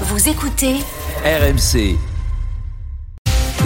Vous écoutez RMC.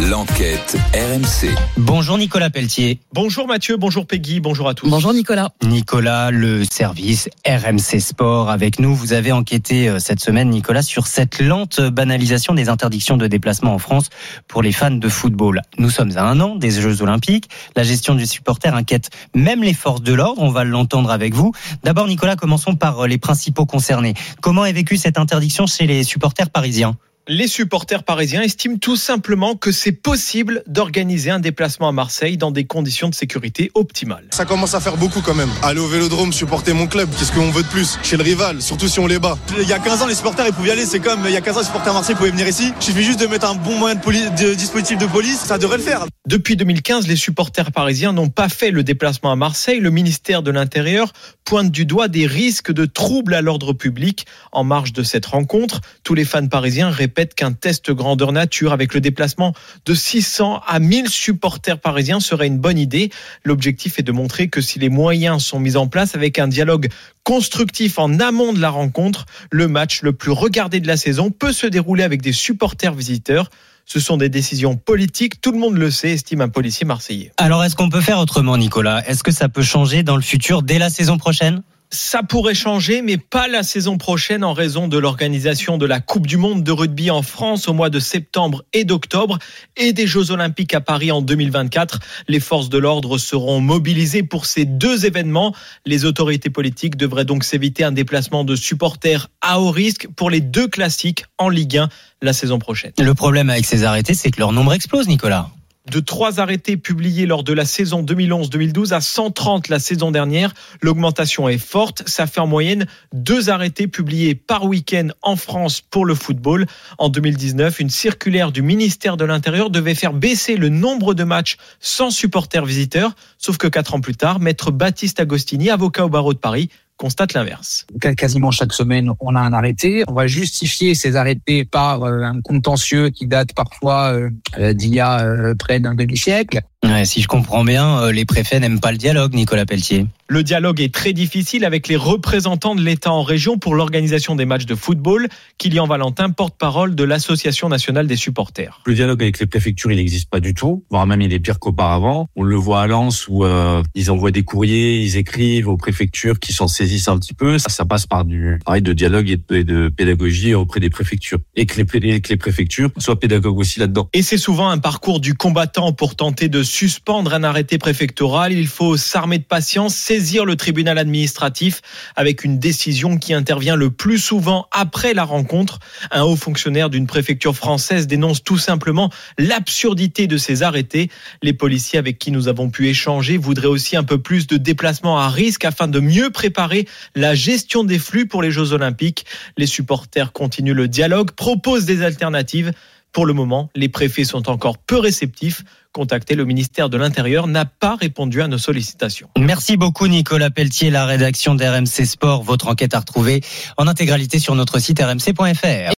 L'enquête RMC. Bonjour Nicolas Pelletier. Bonjour Mathieu, bonjour Peggy, bonjour à tous. Bonjour Nicolas. Nicolas, le service RMC Sport avec nous. Vous avez enquêté euh, cette semaine, Nicolas, sur cette lente banalisation des interdictions de déplacement en France pour les fans de football. Nous sommes à un an des Jeux Olympiques. La gestion du supporter inquiète même les forces de l'ordre. On va l'entendre avec vous. D'abord, Nicolas, commençons par euh, les principaux concernés. Comment est vécue cette interdiction chez les supporters parisiens? Les supporters parisiens estiment tout simplement que c'est possible d'organiser un déplacement à Marseille dans des conditions de sécurité optimales. Ça commence à faire beaucoup quand même. Aller au Vélodrome, supporter mon club, qu'est-ce qu'on veut de plus Chez le rival, surtout si on les bat. Il y a 15 ans, les supporters ils pouvaient y aller, c'est comme il y a 15 ans, les supporters à Marseille pouvaient venir ici. Il suffit juste de mettre un bon moyen de, de dispositif de police, ça devrait le faire. Depuis 2015, les supporters parisiens n'ont pas fait le déplacement à Marseille. Le ministère de l'Intérieur pointe du doigt des risques de troubles à l'ordre public en marge de cette rencontre. Tous les fans parisiens répètent qu'un test grandeur nature avec le déplacement de 600 à 1000 supporters parisiens serait une bonne idée. L'objectif est de montrer que si les moyens sont mis en place avec un dialogue constructif en amont de la rencontre, le match le plus regardé de la saison peut se dérouler avec des supporters visiteurs. Ce sont des décisions politiques, tout le monde le sait, estime un policier marseillais. Alors est-ce qu'on peut faire autrement, Nicolas? Est-ce que ça peut changer dans le futur dès la saison prochaine? Ça pourrait changer, mais pas la saison prochaine en raison de l'organisation de la Coupe du Monde de rugby en France au mois de septembre et d'octobre et des Jeux Olympiques à Paris en 2024. Les forces de l'ordre seront mobilisées pour ces deux événements. Les autorités politiques devraient donc s'éviter un déplacement de supporters à haut risque pour les deux classiques en Ligue 1 la saison prochaine. Le problème avec ces arrêtés, c'est que leur nombre explose, Nicolas de trois arrêtés publiés lors de la saison 2011-2012 à 130 la saison dernière. L'augmentation est forte. Ça fait en moyenne deux arrêtés publiés par week-end en France pour le football. En 2019, une circulaire du ministère de l'Intérieur devait faire baisser le nombre de matchs sans supporters visiteurs. Sauf que quatre ans plus tard, maître Baptiste Agostini, avocat au barreau de Paris, constate l'inverse. Quasiment chaque semaine, on a un arrêté. On va justifier ces arrêtés par euh, un contentieux qui date parfois euh, d'il y a euh, près d'un demi-siècle. Ouais, si je comprends bien, euh, les préfets n'aiment pas le dialogue, Nicolas Pelletier. Le dialogue est très difficile avec les représentants de l'État en région pour l'organisation des matchs de football. Kylian Valentin, porte-parole de l'Association nationale des supporters. Le dialogue avec les préfectures, il n'existe pas du tout, voire même il est pire qu'auparavant. On le voit à Lens où euh, ils envoient des courriers, ils écrivent aux préfectures qui s'en saisissent un petit peu. Ça, ça passe par du travail de dialogue et de, pédagogie auprès des préfectures. Et que les, et que les préfectures soient pédagogues aussi là-dedans. Et c'est souvent un parcours du combattant pour tenter de suspendre un arrêté préfectoral, il faut s'armer de patience, le tribunal administratif avec une décision qui intervient le plus souvent après la rencontre. Un haut fonctionnaire d'une préfecture française dénonce tout simplement l'absurdité de ces arrêtés. Les policiers avec qui nous avons pu échanger voudraient aussi un peu plus de déplacements à risque afin de mieux préparer la gestion des flux pour les Jeux olympiques. Les supporters continuent le dialogue, proposent des alternatives. Pour le moment, les préfets sont encore peu réceptifs. Contacté, le ministère de l'Intérieur n'a pas répondu à nos sollicitations. Merci beaucoup Nicolas Pelletier, la rédaction d'RMC Sport. Votre enquête à retrouver en intégralité sur notre site rmc.fr.